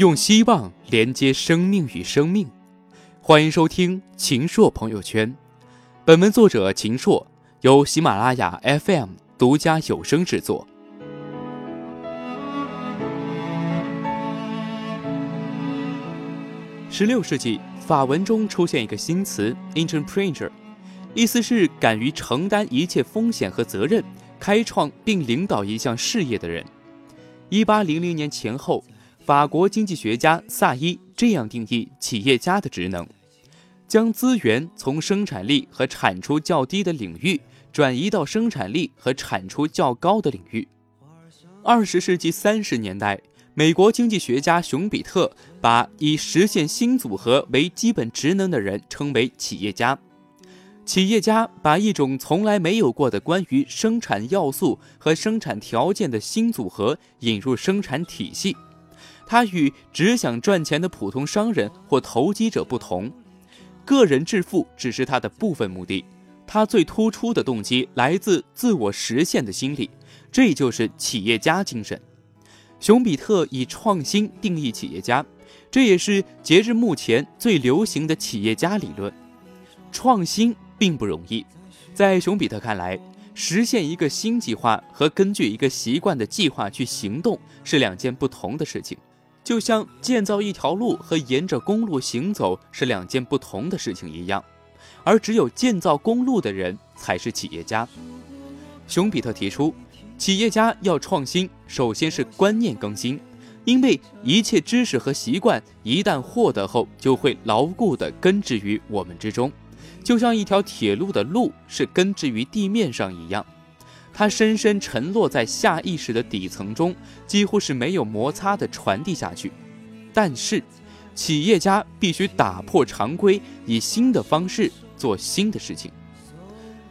用希望连接生命与生命，欢迎收听秦朔朋友圈。本文作者秦朔，由喜马拉雅 FM 独家有声制作。十六世纪，法文中出现一个新词 “entrepreneur”，意思是敢于承担一切风险和责任，开创并领导一项事业的人。一八零零年前后。法国经济学家萨伊这样定义企业家的职能：将资源从生产力和产出较低的领域转移到生产力和产出较高的领域。二十世纪三十年代，美国经济学家熊彼特把以实现新组合为基本职能的人称为企业家。企业家把一种从来没有过的关于生产要素和生产条件的新组合引入生产体系。他与只想赚钱的普通商人或投机者不同，个人致富只是他的部分目的。他最突出的动机来自自我实现的心理，这就是企业家精神。熊彼特以创新定义企业家，这也是截至目前最流行的企业家理论。创新并不容易，在熊彼特看来，实现一个新计划和根据一个习惯的计划去行动是两件不同的事情。就像建造一条路和沿着公路行走是两件不同的事情一样，而只有建造公路的人才是企业家。熊彼特提出，企业家要创新，首先是观念更新，因为一切知识和习惯一旦获得后，就会牢固地根植于我们之中，就像一条铁路的路是根植于地面上一样。它深深沉落在下意识的底层中，几乎是没有摩擦的传递下去。但是，企业家必须打破常规，以新的方式做新的事情。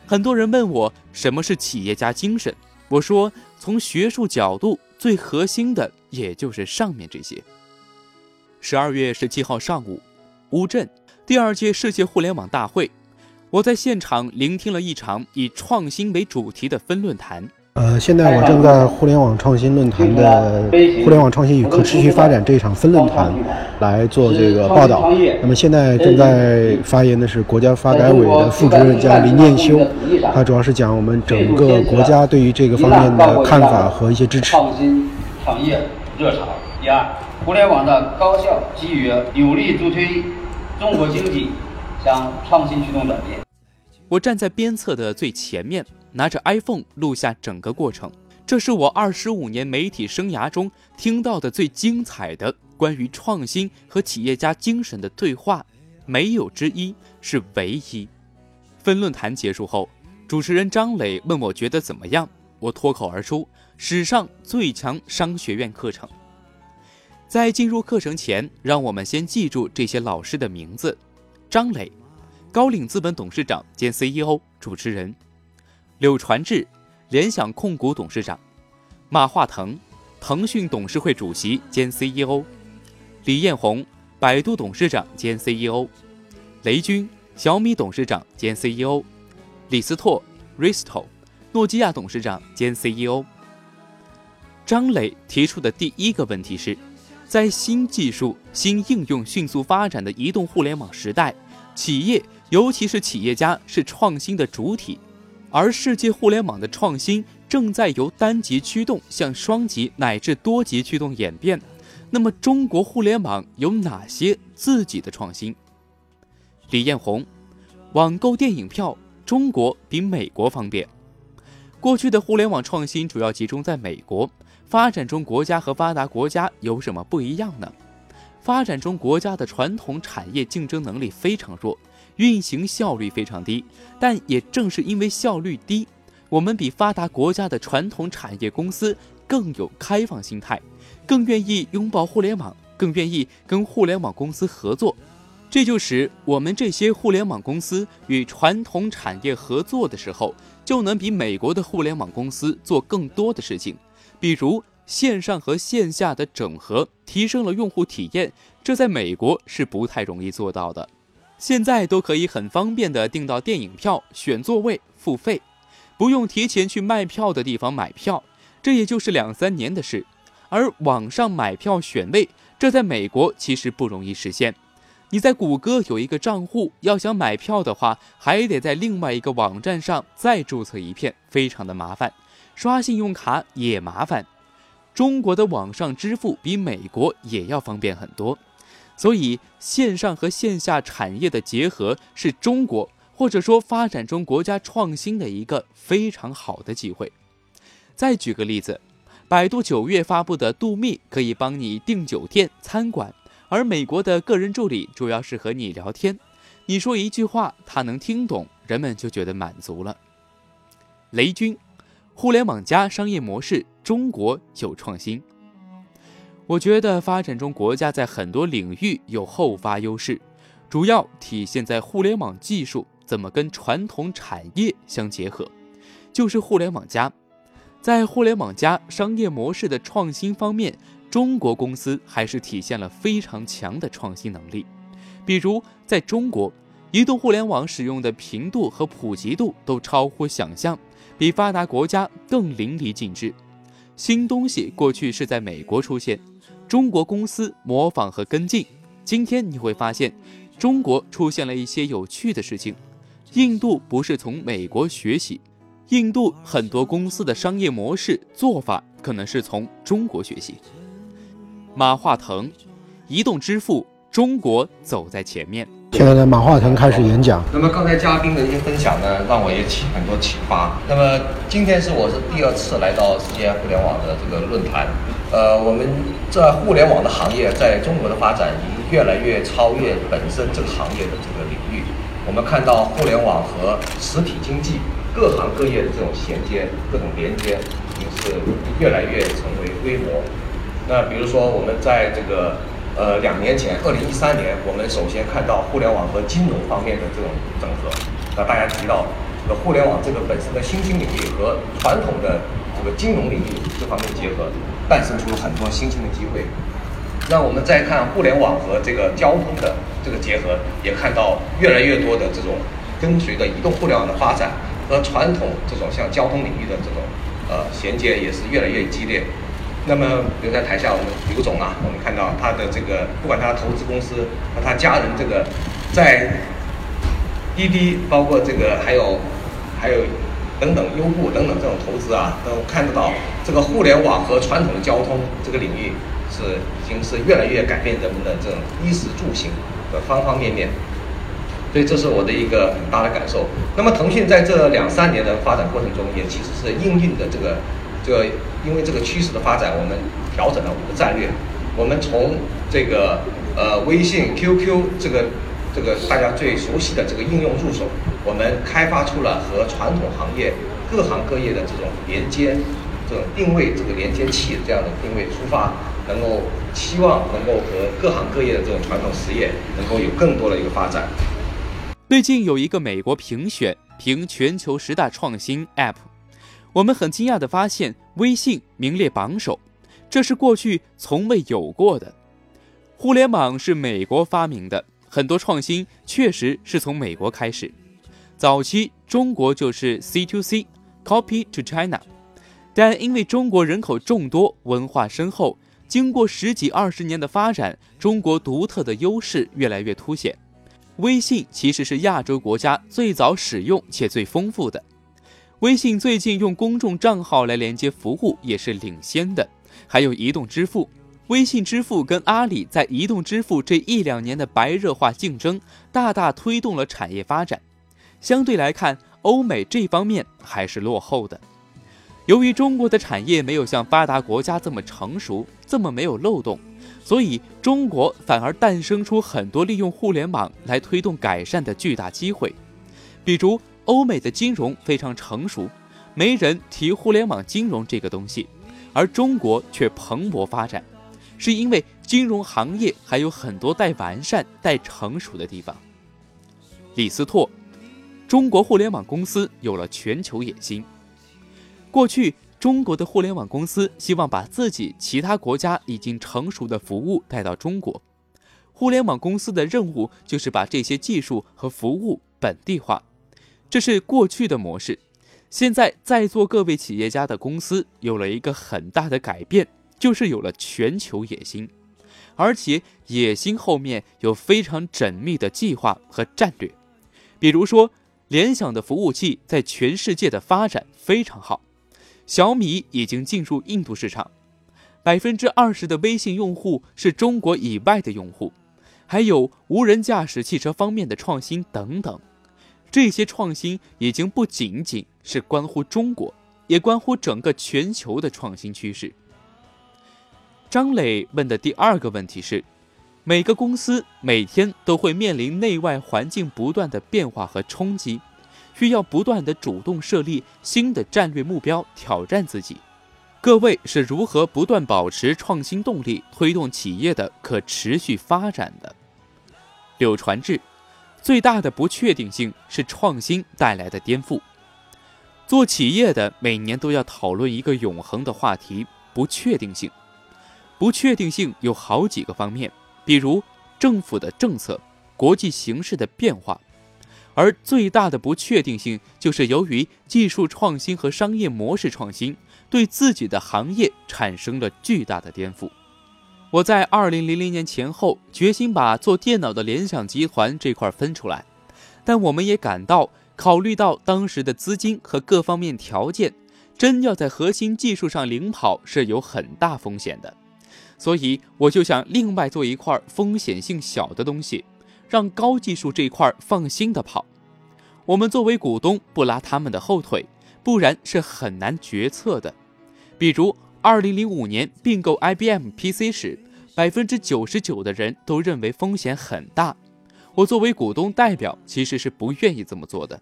很多人问我什么是企业家精神，我说，从学术角度，最核心的也就是上面这些。十二月十七号上午，乌镇第二届世界互联网大会。我在现场聆听了一场以创新为主题的分论坛。呃，现在我正在互联网创新论坛的“互联网创新与可持续发展”这一场分论坛来做这个报道。那么现在正在发言的是国家发改委的副主任，叫林念修，他主要是讲我们整个国家对于这个方面的看法和一些支持。创新创业热潮第二，互联网的高效基于有力助推中国经济。向创新驱动转变。我站在鞭策的最前面，拿着 iPhone 录下整个过程。这是我二十五年媒体生涯中听到的最精彩的关于创新和企业家精神的对话，没有之一，是唯一。分论坛结束后，主持人张磊问我觉得怎么样，我脱口而出：“史上最强商学院课程。”在进入课程前，让我们先记住这些老师的名字。张磊，高瓴资本董事长兼 CEO，主持人；柳传志，联想控股董事长；马化腾，腾讯董事会主席兼 CEO；李彦宏，百度董事长兼 CEO；雷军，小米董事长兼 CEO；李斯托，Risto，诺基亚董事长兼 CEO。张磊提出的第一个问题是。在新技术、新应用迅速发展的移动互联网时代，企业，尤其是企业家，是创新的主体，而世界互联网的创新正在由单极驱动向双极乃至多极驱动演变。那么，中国互联网有哪些自己的创新？李彦宏，网购电影票，中国比美国方便。过去的互联网创新主要集中在美国。发展中国家和发达国家有什么不一样呢？发展中国家的传统产业竞争能力非常弱，运行效率非常低。但也正是因为效率低，我们比发达国家的传统产业公司更有开放心态，更愿意拥抱互联网，更愿意跟互联网公司合作。这就使我们这些互联网公司与传统产业合作的时候，就能比美国的互联网公司做更多的事情。比如线上和线下的整合，提升了用户体验，这在美国是不太容易做到的。现在都可以很方便的订到电影票，选座位付费，不用提前去卖票的地方买票，这也就是两三年的事。而网上买票选位，这在美国其实不容易实现。你在谷歌有一个账户，要想买票的话，还得在另外一个网站上再注册一遍，非常的麻烦。刷信用卡也麻烦。中国的网上支付比美国也要方便很多，所以线上和线下产业的结合是中国或者说发展中国家创新的一个非常好的机会。再举个例子，百度九月发布的度蜜可以帮你订酒店、餐馆。而美国的个人助理主要是和你聊天，你说一句话，他能听懂，人们就觉得满足了。雷军，互联网加商业模式，中国有创新。我觉得发展中国家在很多领域有后发优势，主要体现在互联网技术怎么跟传统产业相结合，就是互联网加。在互联网加商业模式的创新方面。中国公司还是体现了非常强的创新能力，比如在中国，移动互联网使用的频度和普及度都超乎想象，比发达国家更淋漓尽致。新东西过去是在美国出现，中国公司模仿和跟进。今天你会发现，中国出现了一些有趣的事情。印度不是从美国学习，印度很多公司的商业模式做法可能是从中国学习。马化腾，移动支付，中国走在前面。现在呢，马化腾开始演讲。那么刚才嘉宾的一些分享呢，让我也起很多启发。那么今天是我是第二次来到世界互联网的这个论坛。呃，我们在互联网的行业在中国的发展已经越来越超越本身这个行业的这个领域。我们看到互联网和实体经济各行各业的这种衔接、各种连接，已经是越来越成为规模。那比如说，我们在这个呃两年前，二零一三年，我们首先看到互联网和金融方面的这种整合。那大家提到，这个互联网这个本身的新兴领域和传统的这个金融领域这方面结合，诞生出了很多新兴的机会。那我们再看互联网和这个交通的这个结合，也看到越来越多的这种跟随着移动互联网的发展和传统这种像交通领域的这种呃衔接，也是越来越激烈。那么比如在台下，我们刘总啊，我们看到他的这个，不管他投资公司和他家人这个，在滴滴，包括这个还有还有等等优步等等这种投资啊，都看得到这个互联网和传统的交通这个领域是已经是越来越改变人们的这种衣食住行的方方面面，所以这是我的一个很大的感受。那么腾讯在这两三年的发展过程中，也其实是应运的这个。这个因为这个趋势的发展，我们调整了我们的战略。我们从这个呃微信、QQ 这个这个大家最熟悉的这个应用入手，我们开发出了和传统行业各行各业的这种连接、这种定位、这个连接器这样的定位出发，能够期望能够和各行各业的这种传统实业能够有更多的一个发展。最近有一个美国评选评全球十大创新 App。我们很惊讶地发现，微信名列榜首，这是过去从未有过的。互联网是美国发明的，很多创新确实是从美国开始。早期中国就是 C to C，Copy to China，但因为中国人口众多，文化深厚，经过十几二十年的发展，中国独特的优势越来越凸显。微信其实是亚洲国家最早使用且最丰富的。微信最近用公众账号来连接服务也是领先的，还有移动支付。微信支付跟阿里在移动支付这一两年的白热化竞争，大大推动了产业发展。相对来看，欧美这方面还是落后的。由于中国的产业没有像发达国家这么成熟，这么没有漏洞，所以中国反而诞生出很多利用互联网来推动改善的巨大机会，比如。欧美的金融非常成熟，没人提互联网金融这个东西，而中国却蓬勃发展，是因为金融行业还有很多待完善、待成熟的地方。李斯拓，中国互联网公司有了全球野心。过去，中国的互联网公司希望把自己其他国家已经成熟的服务带到中国，互联网公司的任务就是把这些技术和服务本地化。这是过去的模式，现在在座各位企业家的公司有了一个很大的改变，就是有了全球野心，而且野心后面有非常缜密的计划和战略。比如说，联想的服务器在全世界的发展非常好，小米已经进入印度市场，百分之二十的微信用户是中国以外的用户，还有无人驾驶汽车方面的创新等等。这些创新已经不仅仅是关乎中国，也关乎整个全球的创新趋势。张磊问的第二个问题是：每个公司每天都会面临内外环境不断的变化和冲击，需要不断的主动设立新的战略目标，挑战自己。各位是如何不断保持创新动力，推动企业的可持续发展的？柳传志。最大的不确定性是创新带来的颠覆。做企业的每年都要讨论一个永恒的话题——不确定性。不确定性有好几个方面，比如政府的政策、国际形势的变化，而最大的不确定性就是由于技术创新和商业模式创新，对自己的行业产生了巨大的颠覆。我在二零零零年前后决心把做电脑的联想集团这块分出来，但我们也感到，考虑到当时的资金和各方面条件，真要在核心技术上领跑是有很大风险的，所以我就想另外做一块风险性小的东西，让高技术这块放心的跑。我们作为股东不拉他们的后腿，不然是很难决策的，比如。二零零五年并购 IBM PC 时，百分之九十九的人都认为风险很大。我作为股东代表，其实是不愿意这么做的。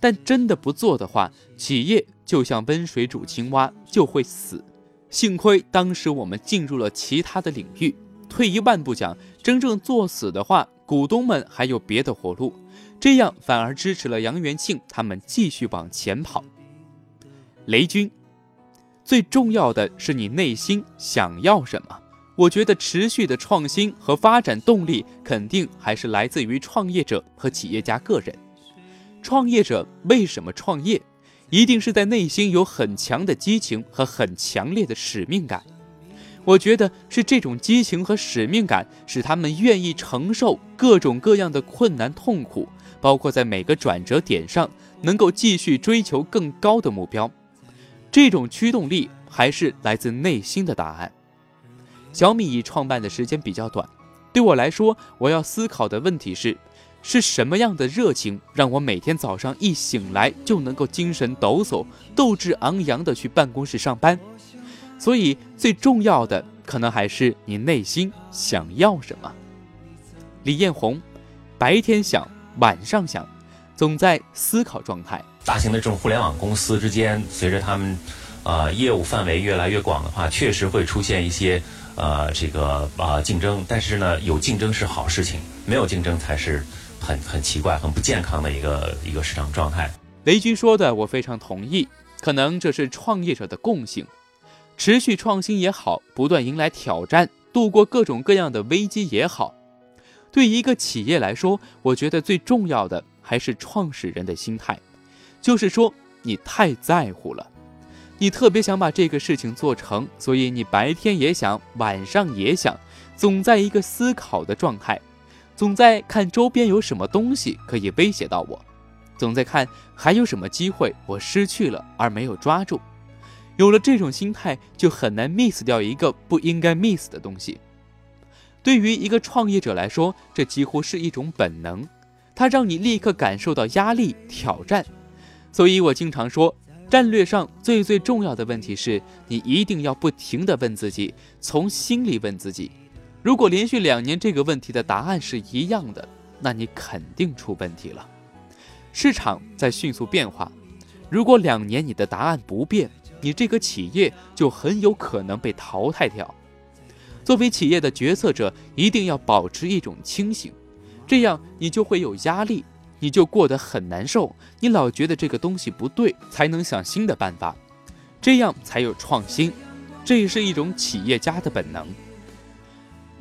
但真的不做的话，企业就像温水煮青蛙，就会死。幸亏当时我们进入了其他的领域。退一万步讲，真正作死的话，股东们还有别的活路，这样反而支持了杨元庆他们继续往前跑。雷军。最重要的是你内心想要什么。我觉得持续的创新和发展动力肯定还是来自于创业者和企业家个人。创业者为什么创业？一定是在内心有很强的激情和很强烈的使命感。我觉得是这种激情和使命感使他们愿意承受各种各样的困难痛苦，包括在每个转折点上能够继续追求更高的目标。这种驱动力还是来自内心的答案。小米创办的时间比较短，对我来说，我要思考的问题是：是什么样的热情让我每天早上一醒来就能够精神抖擞、斗志昂扬地去办公室上班？所以，最重要的可能还是你内心想要什么。李彦宏，白天想，晚上想，总在思考状态。大型的这种互联网公司之间，随着他们，呃，业务范围越来越广的话，确实会出现一些，呃，这个啊竞争。但是呢，有竞争是好事情，没有竞争才是很很奇怪、很不健康的一个一个市场状态。雷军说的我非常同意，可能这是创业者的共性。持续创新也好，不断迎来挑战，度过各种各样的危机也好，对一个企业来说，我觉得最重要的还是创始人的心态。就是说，你太在乎了，你特别想把这个事情做成，所以你白天也想，晚上也想，总在一个思考的状态，总在看周边有什么东西可以威胁到我，总在看还有什么机会我失去了而没有抓住。有了这种心态，就很难 miss 掉一个不应该 miss 的东西。对于一个创业者来说，这几乎是一种本能，它让你立刻感受到压力、挑战。所以我经常说，战略上最最重要的问题是你一定要不停地问自己，从心里问自己。如果连续两年这个问题的答案是一样的，那你肯定出问题了。市场在迅速变化，如果两年你的答案不变，你这个企业就很有可能被淘汰掉。作为企业的决策者，一定要保持一种清醒，这样你就会有压力。你就过得很难受，你老觉得这个东西不对，才能想新的办法，这样才有创新，这也是一种企业家的本能。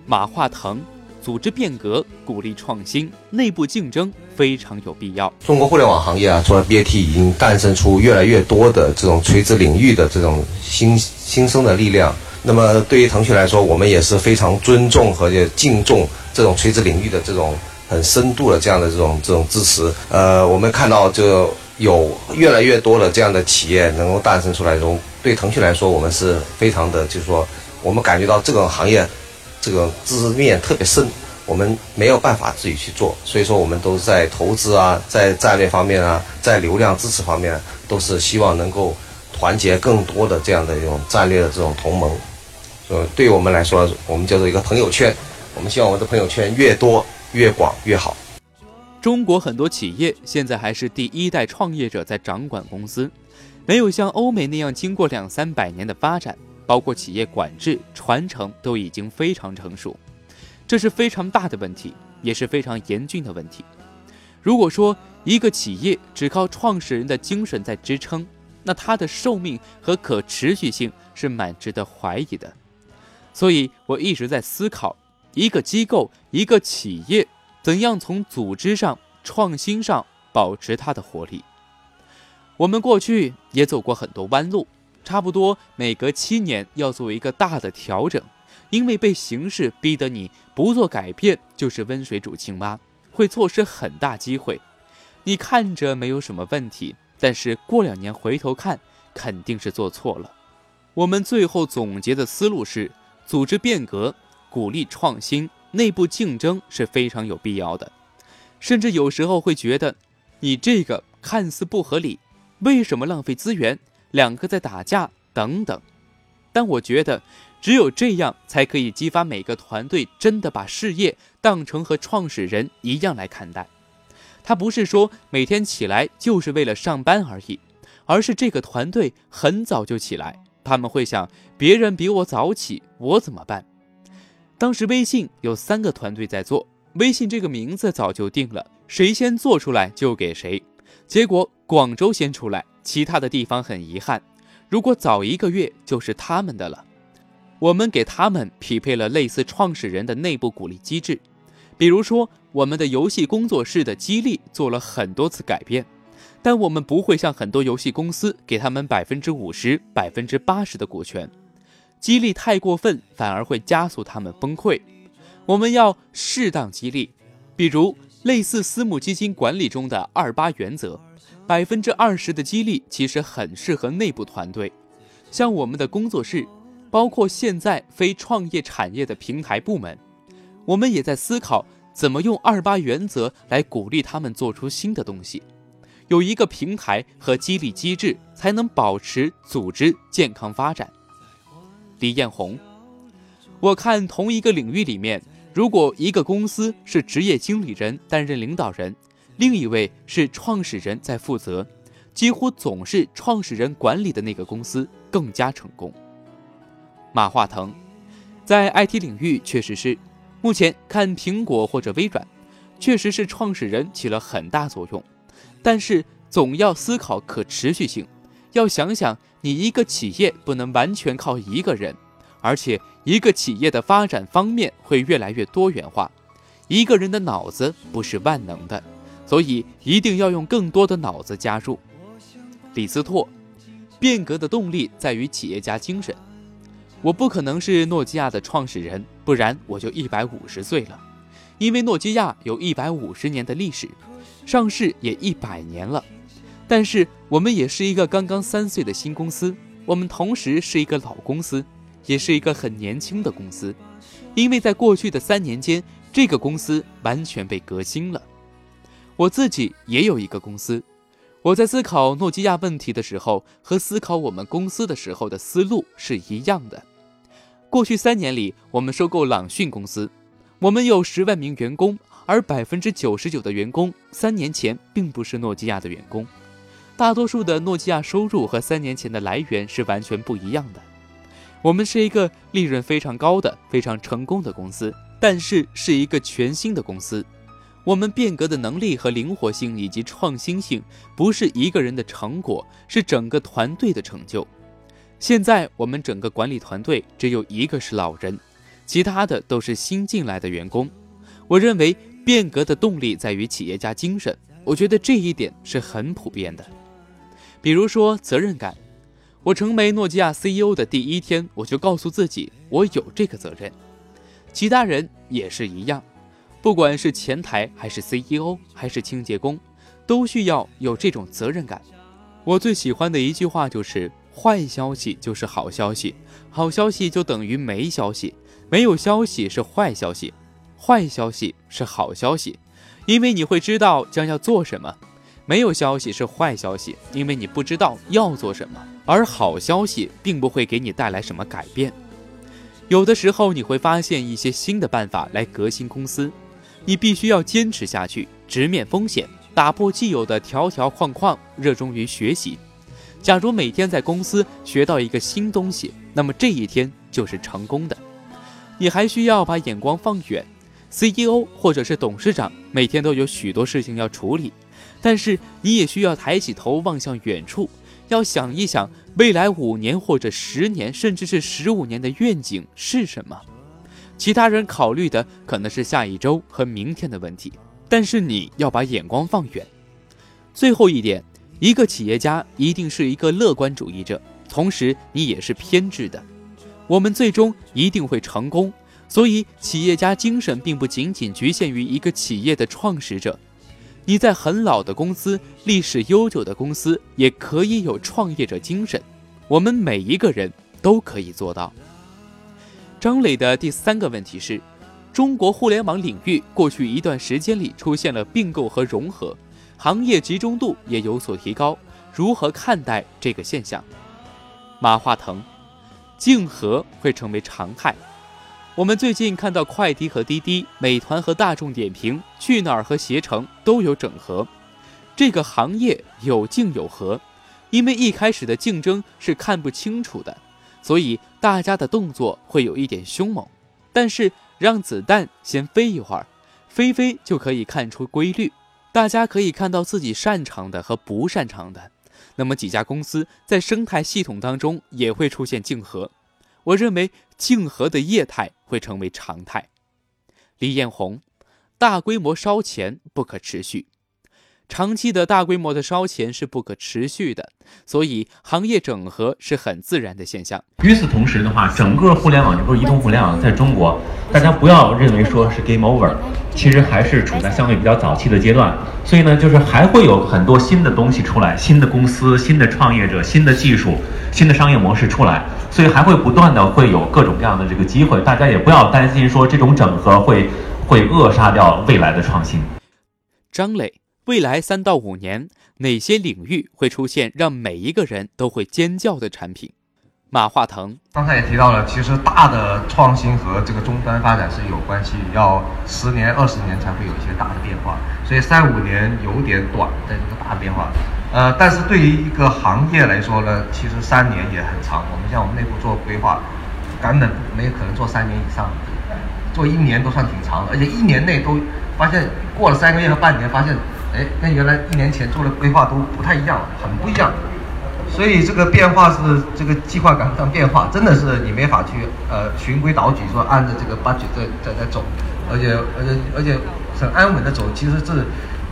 马化腾，组织变革，鼓励创新，内部竞争非常有必要。中国互联网行业啊，除了 BAT，已经诞生出越来越多的这种垂直领域的这种新新生的力量。那么对于腾讯来说，我们也是非常尊重和敬重这种垂直领域的这种很深度的这样的这种这种支持。呃，我们看到就有越来越多的这样的企业能够诞生出来，中对腾讯来说，我们是非常的，就是说我们感觉到这个行业这个知识面特别深，我们没有办法自己去做，所以说我们都在投资啊，在战略方面啊，在流量支持方面，都是希望能够团结更多的这样的一种战略的这种同盟。呃，对于我们来说，我们叫做一个朋友圈。我们希望我们的朋友圈越多、越广、越好。中国很多企业现在还是第一代创业者在掌管公司，没有像欧美那样经过两三百年的发展，包括企业管制、传承都已经非常成熟。这是非常大的问题，也是非常严峻的问题。如果说一个企业只靠创始人的精神在支撑，那它的寿命和可持续性是蛮值得怀疑的。所以，我一直在思考，一个机构、一个企业，怎样从组织上、创新上保持它的活力。我们过去也走过很多弯路，差不多每隔七年要做一个大的调整，因为被形势逼得你不做改变就是温水煮青蛙，会错失很大机会。你看着没有什么问题，但是过两年回头看，肯定是做错了。我们最后总结的思路是。组织变革、鼓励创新、内部竞争是非常有必要的，甚至有时候会觉得，你这个看似不合理，为什么浪费资源？两个在打架等等。但我觉得，只有这样才可以激发每个团队真的把事业当成和创始人一样来看待。他不是说每天起来就是为了上班而已，而是这个团队很早就起来。他们会想，别人比我早起，我怎么办？当时微信有三个团队在做，微信这个名字早就定了，谁先做出来就给谁。结果广州先出来，其他的地方很遗憾，如果早一个月就是他们的了。我们给他们匹配了类似创始人的内部鼓励机制，比如说我们的游戏工作室的激励做了很多次改变。但我们不会像很多游戏公司给他们百分之五十、百分之八十的股权，激励太过分反而会加速他们崩溃。我们要适当激励，比如类似私募基金管理中的二八原则，百分之二十的激励其实很适合内部团队，像我们的工作室，包括现在非创业产业的平台部门，我们也在思考怎么用二八原则来鼓励他们做出新的东西。有一个平台和激励机制，才能保持组织健康发展。李彦宏，我看同一个领域里面，如果一个公司是职业经理人担任领导人，另一位是创始人在负责，几乎总是创始人管理的那个公司更加成功。马化腾，在 IT 领域确实是，目前看苹果或者微软，确实是创始人起了很大作用。但是总要思考可持续性，要想想你一个企业不能完全靠一个人，而且一个企业的发展方面会越来越多元化，一个人的脑子不是万能的，所以一定要用更多的脑子加入。李斯托，变革的动力在于企业家精神。我不可能是诺基亚的创始人，不然我就一百五十岁了，因为诺基亚有一百五十年的历史。上市也一百年了，但是我们也是一个刚刚三岁的新公司。我们同时是一个老公司，也是一个很年轻的公司，因为在过去的三年间，这个公司完全被革新了。我自己也有一个公司，我在思考诺基亚问题的时候，和思考我们公司的时候的思路是一样的。过去三年里，我们收购朗讯公司，我们有十万名员工。而百分之九十九的员工三年前并不是诺基亚的员工，大多数的诺基亚收入和三年前的来源是完全不一样的。我们是一个利润非常高的、非常成功的公司，但是是一个全新的公司。我们变革的能力和灵活性以及创新性不是一个人的成果，是整个团队的成就。现在我们整个管理团队只有一个是老人，其他的都是新进来的员工。我认为。变革的动力在于企业家精神，我觉得这一点是很普遍的。比如说责任感，我成为诺基亚 CEO 的第一天，我就告诉自己，我有这个责任。其他人也是一样，不管是前台还是 CEO 还是清洁工，都需要有这种责任感。我最喜欢的一句话就是：“坏消息就是好消息，好消息就等于没消息，没有消息是坏消息，坏消息是好消息，因为你会知道将要做什么；没有消息是坏消息，因为你不知道要做什么。而好消息并不会给你带来什么改变。”有的时候你会发现一些新的办法来革新公司，你必须要坚持下去，直面风险，打破既有的条条框框，热衷于学习。假如每天在公司学到一个新东西，那么这一天就是成功的。你还需要把眼光放远，CEO 或者是董事长每天都有许多事情要处理，但是你也需要抬起头望向远处。要想一想未来五年或者十年，甚至是十五年的愿景是什么？其他人考虑的可能是下一周和明天的问题，但是你要把眼光放远。最后一点，一个企业家一定是一个乐观主义者，同时你也是偏执的。我们最终一定会成功，所以企业家精神并不仅仅局限于一个企业的创始者。你在很老的公司、历史悠久的公司，也可以有创业者精神。我们每一个人都可以做到。张磊的第三个问题是：中国互联网领域过去一段时间里出现了并购和融合，行业集中度也有所提高，如何看待这个现象？马化腾，竞合会成为常态。我们最近看到快滴和滴滴、美团和大众点评、去哪儿和携程都有整合，这个行业有竞有和，因为一开始的竞争是看不清楚的，所以大家的动作会有一点凶猛。但是让子弹先飞一会儿，飞飞就可以看出规律，大家可以看到自己擅长的和不擅长的，那么几家公司在生态系统当中也会出现竞合。我认为竞合的业态会成为常态。李彦宏，大规模烧钱不可持续，长期的大规模的烧钱是不可持续的，所以行业整合是很自然的现象。与此同时的话，整个互联网，就不是移动互联网，在中国，大家不要认为说是 game over，其实还是处在相对比较早期的阶段。所以呢，就是还会有很多新的东西出来，新的公司、新的创业者、新的技术、新的商业模式出来。所以还会不断的会有各种各样的这个机会，大家也不要担心说这种整合会会扼杀掉未来的创新。张磊，未来三到五年哪些领域会出现让每一个人都会尖叫的产品？马化腾，刚才也提到了，其实大的创新和这个终端发展是有关系，要十年、二十年才会有一些大的变化，所以三五年有点短的一个大的变化。呃，但是对于一个行业来说呢，其实三年也很长。我们像我们内部做规划，根本没有可能做三年以上，做一年都算挺长的。而且一年内都发现过了三个月和半年，发现，哎，跟原来一年前做的规划都不太一样，很不一样。所以这个变化是这个计划赶不上变化，真的是你没法去呃循规蹈矩说按照这个 budget 在在在走，而且而且而且很安稳的走，其实是。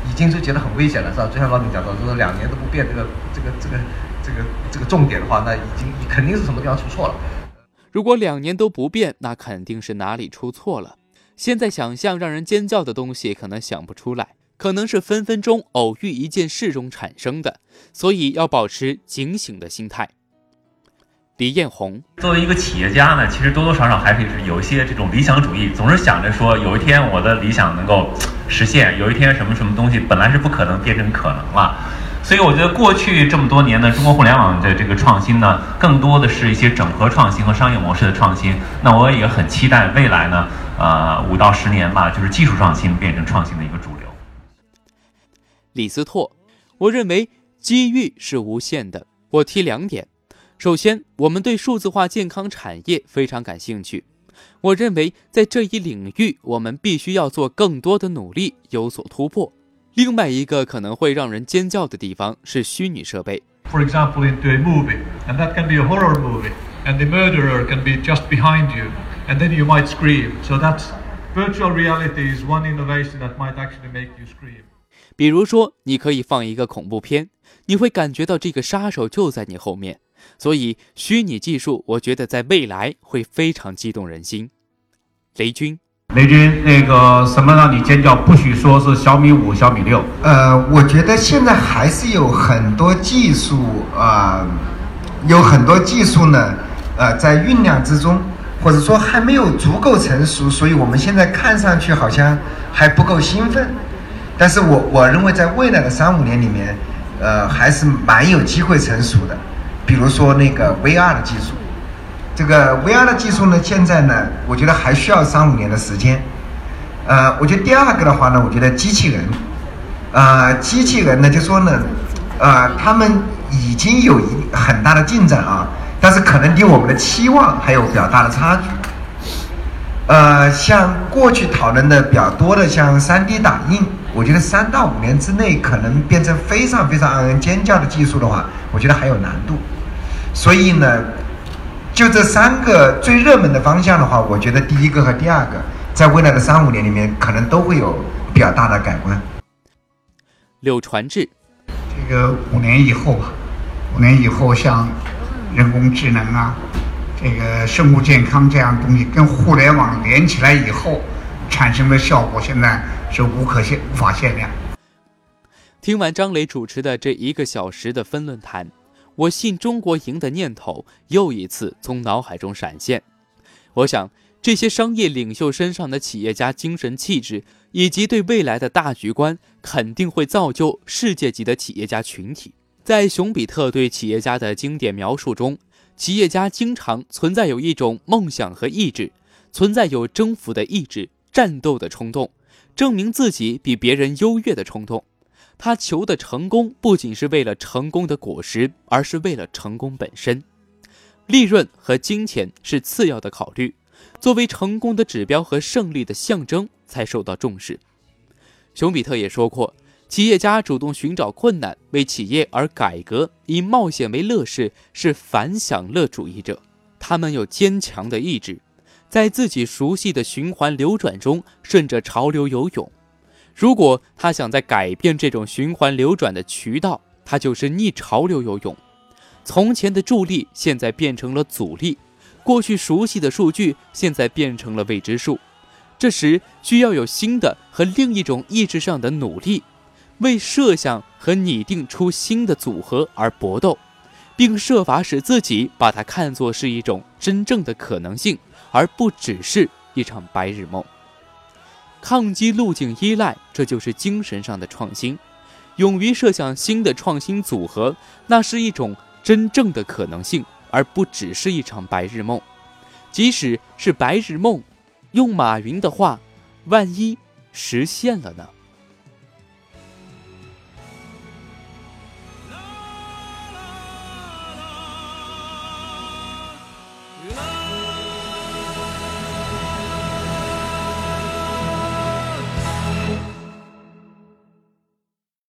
已经是觉得很危险了，是吧？就像老李讲到，就是两年都不变这个这个这个这个这个重点的话，那已经肯定是什么地方出错了。如果两年都不变，那肯定是哪里出错了。现在想象让人尖叫的东西，可能想不出来，可能是分分钟偶遇一件事中产生的，所以要保持警醒的心态。李彦宏作为一个企业家呢，其实多多少少还是有一些这种理想主义，总是想着说有一天我的理想能够实现，有一天什么什么东西本来是不可能变成可能了。所以我觉得过去这么多年呢，中国互联网的这个创新呢，更多的是一些整合创新和商业模式的创新。那我也很期待未来呢，呃，五到十年吧，就是技术创新变成创新的一个主。李斯拓，我认为机遇是无限的。我提两点。首先，我们对数字化健康产业非常感兴趣。我认为，在这一领域，我们必须要做更多的努力，有所突破。另外一个可能会让人尖叫的地方是虚拟设备。For example, into a movie, and that can be a horror movie, and the murderer can be just behind you, and then you might scream. So that's virtual reality is one innovation that might actually make you scream. 比如说，你可以放一个恐怖片，你会感觉到这个杀手就在你后面。所以虚拟技术，我觉得在未来会非常激动人心。雷军，雷军，那个什么让你尖叫？不许说是小米五、小米六。呃，我觉得现在还是有很多技术啊，有很多技术呢，呃，在酝酿之中，或者说还没有足够成熟，所以我们现在看上去好像还不够兴奋。但是我我认为在未来的三五年里面，呃，还是蛮有机会成熟的。比如说那个 VR 的技术，这个 VR 的技术呢，现在呢，我觉得还需要三五年的时间。呃，我觉得第二个的话呢，我觉得机器人，呃，机器人呢，就说呢，呃，他们已经有一很大的进展啊，但是可能离我们的期望还有比较大的差距。呃，像过去讨论的比较多的，像 3D 打印，我觉得三到五年之内可能变成非常非常让人尖叫的技术的话，我觉得还有难度。所以呢，就这三个最热门的方向的话，我觉得第一个和第二个，在未来的三五年里面，可能都会有比较大的改观。柳传志，这个五年以后吧，五年以后，像人工智能啊。这个生物健康这样东西跟互联网连起来以后产生的效果，现在是无可限、无法限量。听完张磊主持的这一个小时的分论坛，我信中国赢的念头又一次从脑海中闪现。我想，这些商业领袖身上的企业家精神气质，以及对未来的大局观，肯定会造就世界级的企业家群体。在熊彼特对企业家的经典描述中。企业家经常存在有一种梦想和意志，存在有征服的意志、战斗的冲动、证明自己比别人优越的冲动。他求的成功不仅是为了成功的果实，而是为了成功本身。利润和金钱是次要的考虑，作为成功的指标和胜利的象征才受到重视。熊彼特也说过。企业家主动寻找困难，为企业而改革，以冒险为乐事，是反享乐主义者。他们有坚强的意志，在自己熟悉的循环流转中顺着潮流游泳。如果他想在改变这种循环流转的渠道，他就是逆潮流游泳。从前的助力现在变成了阻力，过去熟悉的数据现在变成了未知数。这时需要有新的和另一种意志上的努力。为设想和拟定出新的组合而搏斗，并设法使自己把它看作是一种真正的可能性，而不只是一场白日梦。抗击路径依赖，这就是精神上的创新。勇于设想新的创新组合，那是一种真正的可能性，而不只是一场白日梦。即使是白日梦，用马云的话，万一实现了呢？